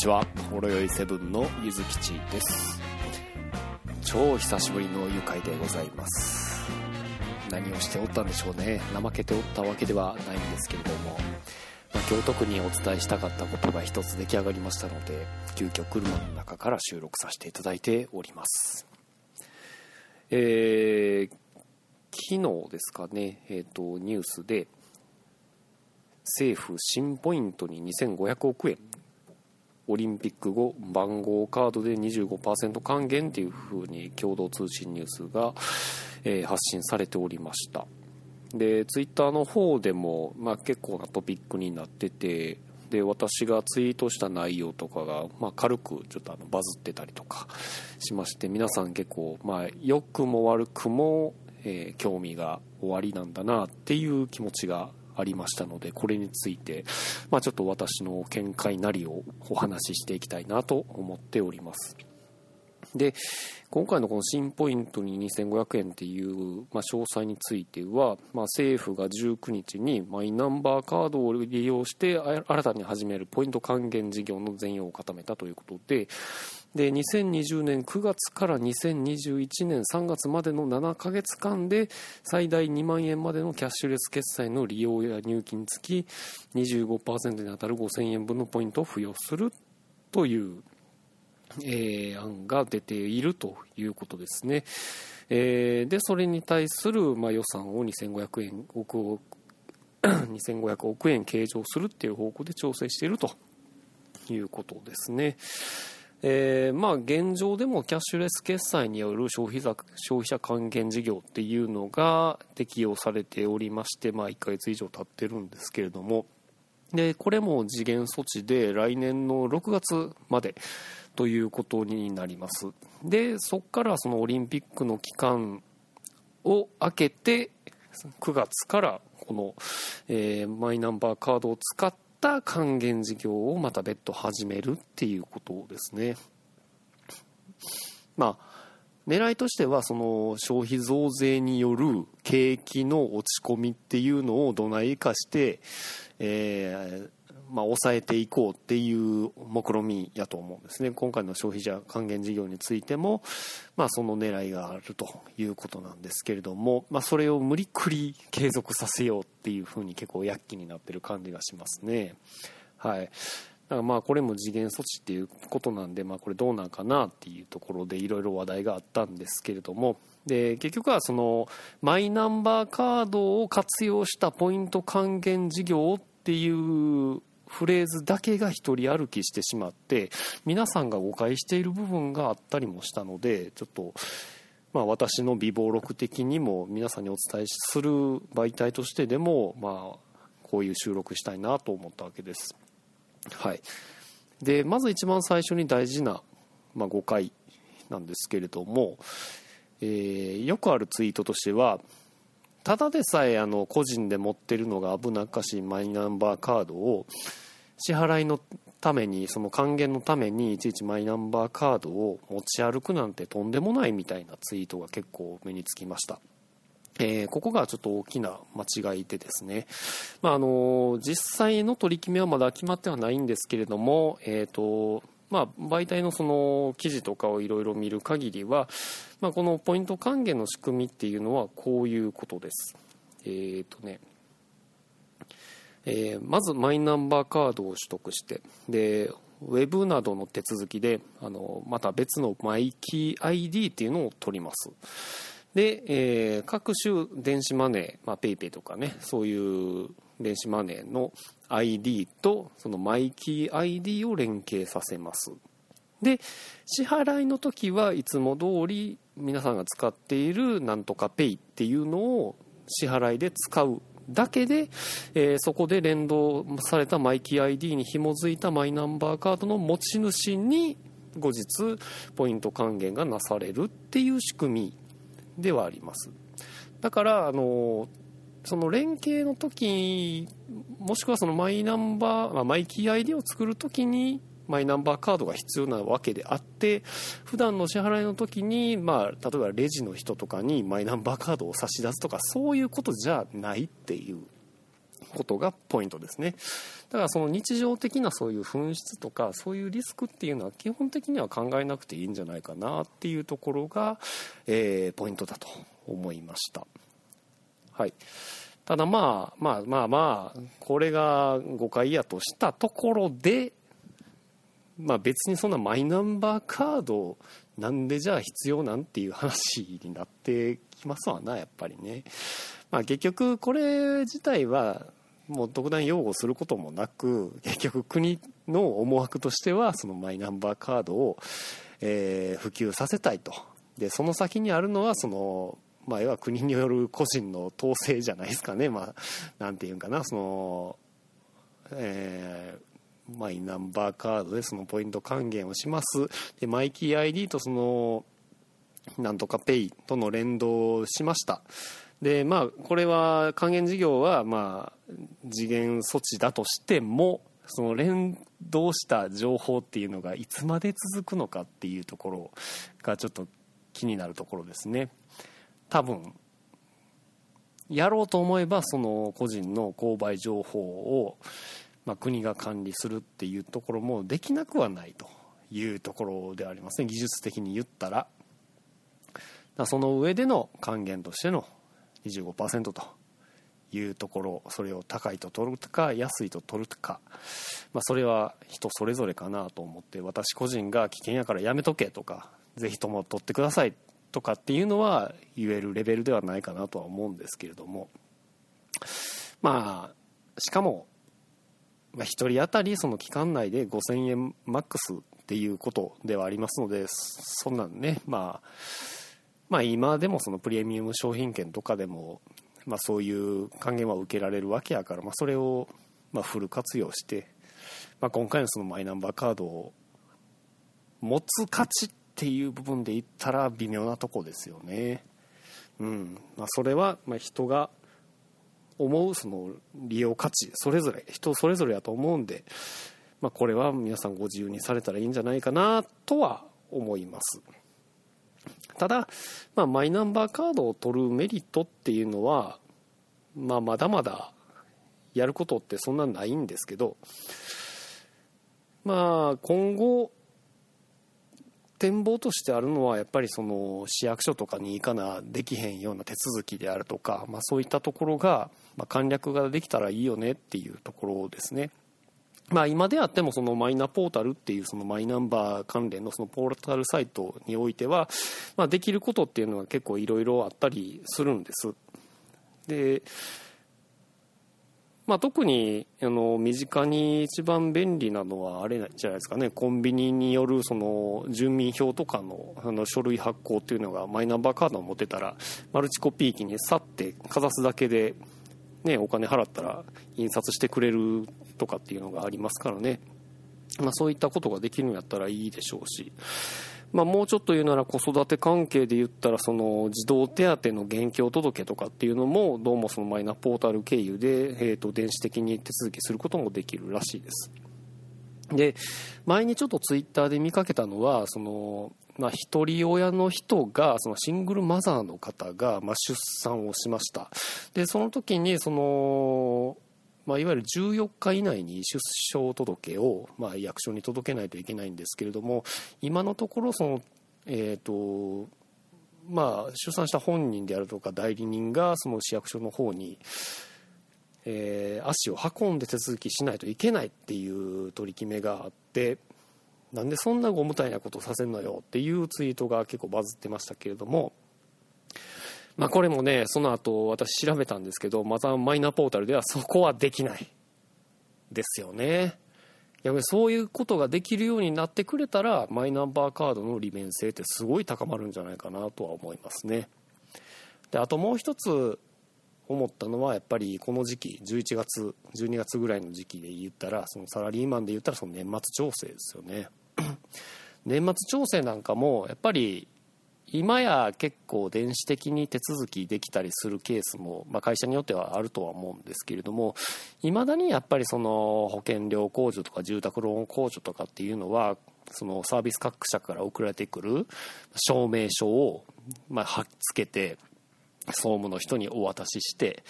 ちは。ほろよいセブンのゆずきちです。超久しぶりの愉快でございます。何をしておったんでしょうね。怠けておったわけではないんですけれども、まあ、今日特にお伝えしたかったことが一つ出来上がりましたので急遽車の中から収録させていただいております。えー、昨日ですかね、えーと、ニュースで政府新ポイントに2500億円オリンピック後番号カードで25%還元っていう風に共同通信ニュースが、えー、発信されておりました。でツイッターの方でも、まあ、結構なトピックになっててで私がツイートした内容とかが、まあ、軽くちょっとあのバズってたりとかしまして皆さん結構、まあ、良くも悪くも、えー、興味が終わりなんだなっていう気持ちがありましたので、これについて、まあ、ちょっと私の見解なりをお話ししていきたいなと思っております。で、今回のこの新ポイントに2500円っていう、まあ、詳細については、まあ、政府が19日にマイナンバーカードを利用して新たに始めるポイント還元事業の全容を固めたということで、で2020年9月から2021年3月までの7ヶ月間で最大2万円までのキャッシュレス決済の利用や入金付き25%に当たる5000円分のポイントを付与するというえー、案が出ているということですね。えー、で、それに対する、まあ、予算を2500円億億2500億円計上するっていう方向で調整しているということですね。えー、まあ現状でもキャッシュレス決済による消費消費者還元事業っていうのが適用されておりまして、まあ1ヶ月以上経ってるんですけれども、で、これも次元措置で来年の6月までということになります。で、そこからそのオリンピックの期間を明けて、9月からこの、えー、マイナンバーカードを使ってた還元事業をまた別途始めるっていうことですね。まあ狙いとしてはその消費増税による景気の落ち込みっていうのをどないかして、えー、まあ、抑えていこうっていう目論みやと思うんですね。今回の消費者還元事業についても、まあ、その狙いがあるということなんですけれども、まあ、それを無理くり継続させようっていうふうに結構躍起になってる感じがしますね。はい。だからまあこれも次元措置っていうことなんで、まあこれどうなんかなっていうところでいろいろ話題があったんですけれども、で、結局はそのマイナンバーカードを活用したポイント還元事業っていうフレーズだけが一人歩きしてしまって皆さんが誤解している部分があったりもしたのでちょっとまあ私の備忘録的にも皆さんにお伝えする媒体としてでもまあこういう収録したいなと思ったわけです。はい。で、まず一番最初に大事な、まあ、誤解なんですけれども、えー、よくあるツイートとしては、ただでさえあの個人で持ってるのが危なっかしいマイナンバーカードを支払いのためにその還元のためにいちいちマイナンバーカードを持ち歩くなんてとんでもないみたいなツイートが結構目につきました。えー、ここがちょっと大きな間違いでですね、まあ、あの実際の取り決めはまだ決まってはないんですけれども、えーとまあ、媒体のその記事とかをいろいろ見る限りは、まあ、このポイント還元の仕組みっていうのはこういうことです。えっ、ー、とね、えー、まずマイナンバーカードを取得してでウェブなどの手続きであのまた別のマイキー ID っていうのを取りますで、えー、各種電子マネー、まあ、PayPay とかねそういう電子マネーの ID とそのマイキー ID を連携させます。で支払いの時はいつも通り皆さんが使っているなんとか Pay っていうのを支払いで使うだけで、えー、そこで連動されたマイキー ID に紐づいたマイナンバーカードの持ち主に後日ポイント還元がなされるっていう仕組みではあります。だからあのその連携の時もしくはそのマイナンバーまあマイキー ID を作る時にマイナンバーカードが必要なわけであって普段の支払いの時にまあ例えばレジの人とかにマイナンバーカードを差し出すとかそういうことじゃないっていうことがポイントですね。だからその日常的なそういう紛失とかそういうリスクっていうのは基本的には考えなくていいんじゃないかなっていうところが、えー、ポイントだと思いました。はいただまあまあまあまあこれが誤解やとしたところでまあ別にそんなマイナンバーカードなんでじゃあ必要なんていう話になってきますわなやっぱりね。まあ結局これ自体はもう特段擁護することもなく結局国の思惑としてはそのマイナンバーカードを、えー、普及させたいと。でその先にあるのはそのまあ、要は国による個人の統制じゃないですかね、まあ、なんていうんかな、その、えー、マイナンバーカードでそのポイント還元をします。で、マイキー ID とその、なんとかペイとの連動しました。で、まあ、これは還元事業は、まあ、次元措置だとしても、その連動した情報っていうのがいつまで続くのかっていうところがちょっと気になるところですね。多分、やろうと思えばその個人の購買情報をまあ、国が管理するっていうところもできなくはないというところでありますね技術的に言ったら。その上での還元としての25%というところそれを高いと取るか安いと取るか、まあ、それは人それぞれかなと思って私個人が危険やからやめとけとかぜひとも取ってくださいとかっていうのは言えるレベルではないかなとは思うんですけれども。まあしかもま、1人当たりその期間内で5000円マックスっていうことではありますのでそんなんね、まあ、まあ今でもそのプレミアム商品券とかでも、まあ、そういう還元は受けられるわけやから、まあ、それをまフル活用して、まあ、今回のそのマイナンバーカードを持つ価値っていう部分で言ったら微妙なとこですよね。うんまあ、それはま人が思うその利用価値それぞれ人それぞれやと思うんで、まあ、これは皆さんご自由にされたらいいんじゃないかなとは思いますただ、まあ、マイナンバーカードを取るメリットっていうのは、まあ、まだまだやることってそんなないんですけどまあ今後展望としてあるのはやっぱりその市役所とかに行かなできへんような手続きであるとか、まあ、そういったところが、まあ簡略ができたらいいよねっていうところですね。まあ、今であってもそのマイナポータルっていうそのマイナンバー関連のそのポータルサイトにおいては、まあ、できることっていうのは結構いろいろあったりするんです。でまあ、特にあの身近に一番便利なのはあれじゃないですかねコンビニによるその住民票とかのあの書類発行っていうのがマイナンバーカードを持ってたらマルチコピー機に去ってかざすだけで、ね、お金払ったら印刷してくれるとかっていうのがありますからね、まあ、そういったことができるんやったらいいでしょうし。まあ、もうちょっと言うなら子育て関係で言ったらその児童手当の現況届とかっていうのもどうもそのマイナポータル経由で、えー、と電子的に手続きすることもできるらしいです。で前にちょっとツイッターで見かけたのはその、まあ、一人親の人がそのシングルマザーの方が、まあ、出産をしましたでその時にそのまあ、いわゆる14日以内に出生届を、まあ、役所に届けないといけないんですけれども今のところその、えーとまあ、出産した本人であるとか代理人がその市役所の方に、えー、足を運んで手続きしないといけないっていう取り決めがあってなんでそんなご無体なことさせるのよっていうツイートが結構バズってましたけれども。まあ、これもね、その後私調べたんですけど、またマイナポータルではそこはできない。ですよね。逆にそういうことができるようになってくれたら、マイナンバーカードの利便性ってすごい高まるんじゃないかなとは思いますね。で、あともう一つ思ったのは、やっぱりこの時期、11月、12月ぐらいの時期で言ったら、そのサラリーマンで言ったらその年末調整ですよね。年末調整なんかも、やっぱり今や結構電子的に手続きできたりするケースも、まあ、会社によってはあるとは思うんですけれどもいまだにやっぱりその保険料控除とか住宅ローン控除とかっていうのはそのサービス各社から送られてくる証明書をまあ貼っつけて総務の人にお渡しして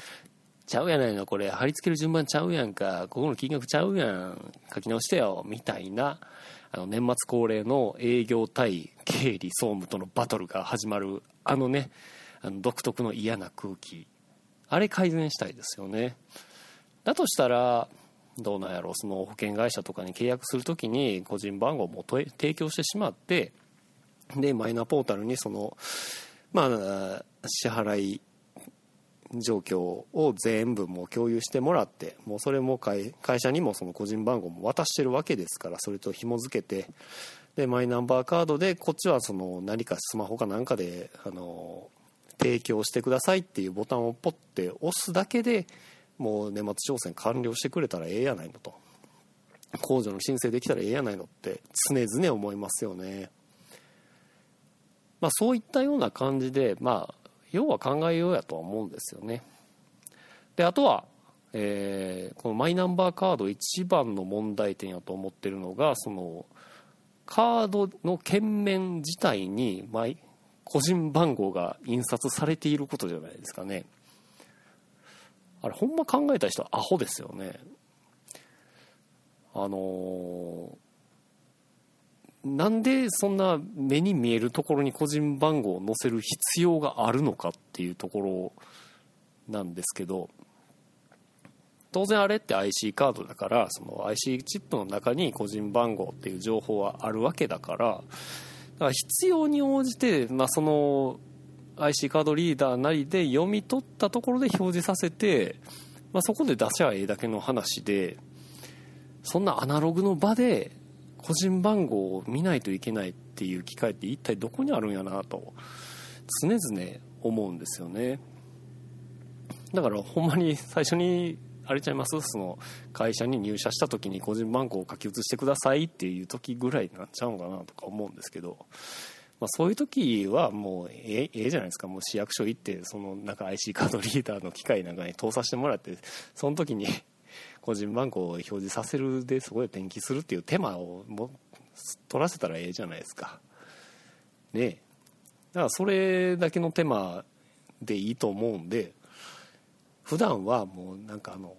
ちゃうやないのこれ貼り付ける順番ちゃうやんかここの金額ちゃうやん書き直してよみたいなあの年末恒例の営業対経理総務とのバトルが始まるあのねあの独特の嫌な空気。あれ改善したいですよね。だとしたらどうなんやろその保険会社とかに契約するときに個人番号も提供してしまってでマイナポータルにそのまあ支払い状況を全部もう共有してもらってもうそれも会社にもその個人番号も渡してるわけですからそれと紐付けてでマイナンバーカードでこっちはその何かスマホかなんかであの提供してくださいっていうボタンをポッて押すだけでもう年末挑戦完了してくれたらええやないのと。控除の申請できたらええやないのって常々思いますよね。まあそういったような感じでまあ要は考えようやとは思うんですよね。であとは、えー、このマイナンバーカード一番の問題点やと思ってるのがそのカードの券面自体に個人番号が印刷されていることじゃないですかね。あれほんま考えた人はアホですよね。あのー、なんでそんな目に見えるところに個人番号を載せる必要があるのかっていうところなんですけど当然あれって IC カードだからその IC チップの中に個人番号っていう情報はあるわけだからだから必要に応じて、まあ、その IC カードリーダーなりで読み取ったところで表示させて、まあ、そこで出しゃええだけの話でそんなアナログの場で個人番号を見ないといけないっていう機会って一体どこにあるんやなと常々思うんですよね。だからほんまに最初にあれちゃいます？その会社に入社した時に個人番号を書き写してくださいっていう時ぐらいになっちゃうのかなとか思うんですけどまあ、そういう時はもうええじゃないですか。もう市役所行ってそのなんか IC カードリーダーの機械なんかに通させてもらってその時に個人番号を表示させるでそこで転記するっていう手間をも取らせたらええじゃないですか。ねだからそれだけの手間でいいと思うんで普段はもうなんかあの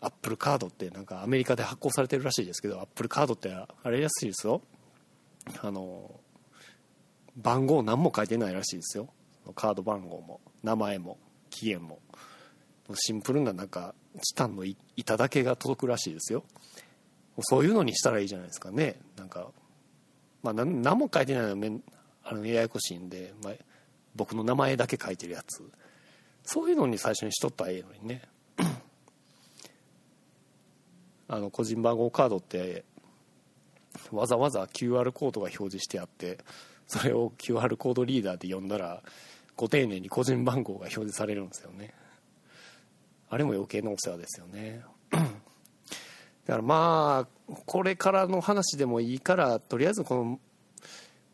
アップルカードってなんかアメリカで発行されてるらしいですけどアップルカードってあれらしいですよ。あの番号何も書いてないらしいですよ。カード番号も名前も期限も。シンプルななんかチタンの板だけが届くらしいですよ。そういうのにしたらいいじゃないですかね。なんかまあ何も書いてないのはめあのややこしいんで、まあ、僕の名前だけ書いてるやつ。そういうのに最初にしとったらええのにね。あの個人番号カードってわざわざ QR コードが表示してあってそれを QR コードリーダーで読んだらご丁寧に個人番号が表示されるんですよね。あれも余計なお世話ですよね。だからまあこれからの話でもいいからとりあえずこの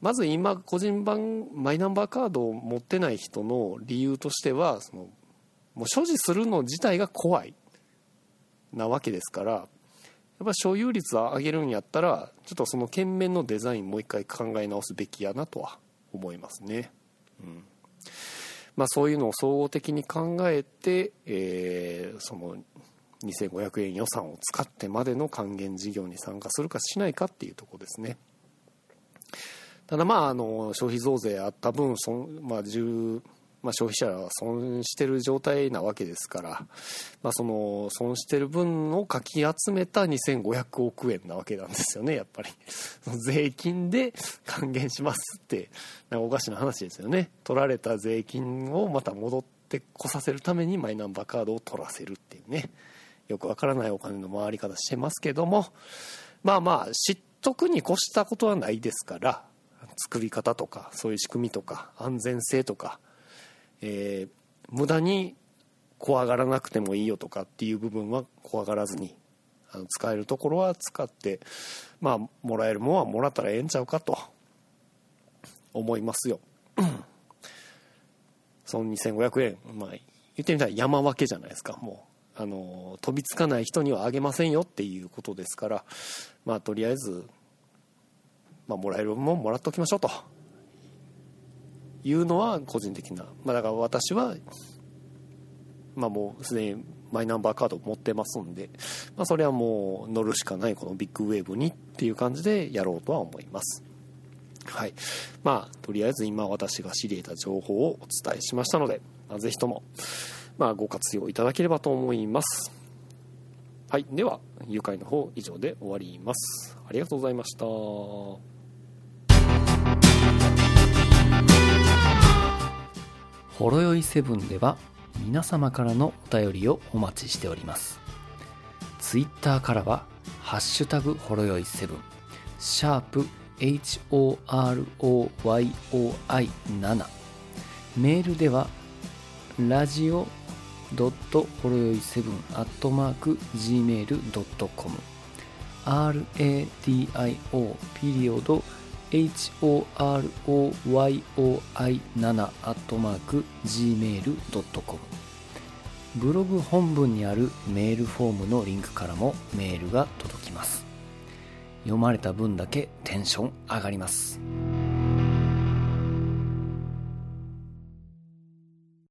まず今個人番マイナンバーカードを持ってない人の理由としてはそのもう所持するの自体が怖い。なわけですからやっぱ所有率を上げるんやったらちょっとその券面のデザインもう一回考え直すべきやなとは思いますね。うん。まあ、そういうのを総合的に考えて、えー、その2500円予算を使ってまでの還元事業に参加するかしないかっていうところですね。ただまああの消費増税あった分そん、まあ、まあ、消費者は損してる状態なわけですから、まあ、その損してる分をかき集めた2500億円なわけなんですよねやっぱり。税金で還元しますってなんかおかしな話ですよね。取られた税金をまた戻ってこさせるためにマイナンバーカードを取らせるっていうね。よくわからないお金の回り方してますけども。まあまあ知っとくに越したことはないですから作り方とかそういう仕組みとか安全性とかえー、無駄に怖がらなくてもいいよとかっていう部分は怖がらずにあの使えるところは使ってまあもらえるもんはもらったらええんちゃうかと思いますよ。その2500円まあ言ってみたら山分けじゃないですか。もうあの飛びつかない人にはあげませんよっていうことですからまあとりあえずまあもらえるもんもらっときましょうと。いうのは個人的な、まあ、だから私は、まあもうすでにマイナンバーカード持ってますんで、まあそれはもう乗るしかないこのビッグウェーブにっていう感じでやろうとは思います。はい。まあ、とりあえず今私が知り得た情報をお伝えしましたので、まあ、ぜひとも、まあ、ご活用いただければと思います。はい。では、誘拐の方以上で終わります。ありがとうございました。ほろよいセブンでは皆様からのお便りをお待ちしております。ツイッターからは、ハッシュタグほろよいセブン、シャープ HOROYOI7 メールではラジオドットほろよい7アットマーク Gmail.com RADIO ピリオド HOROYOI7 アットマーク Gmail.com ブログ本文にあるメールフォームのリンクからもメールが届きます。読まれた分だけテンション上がります。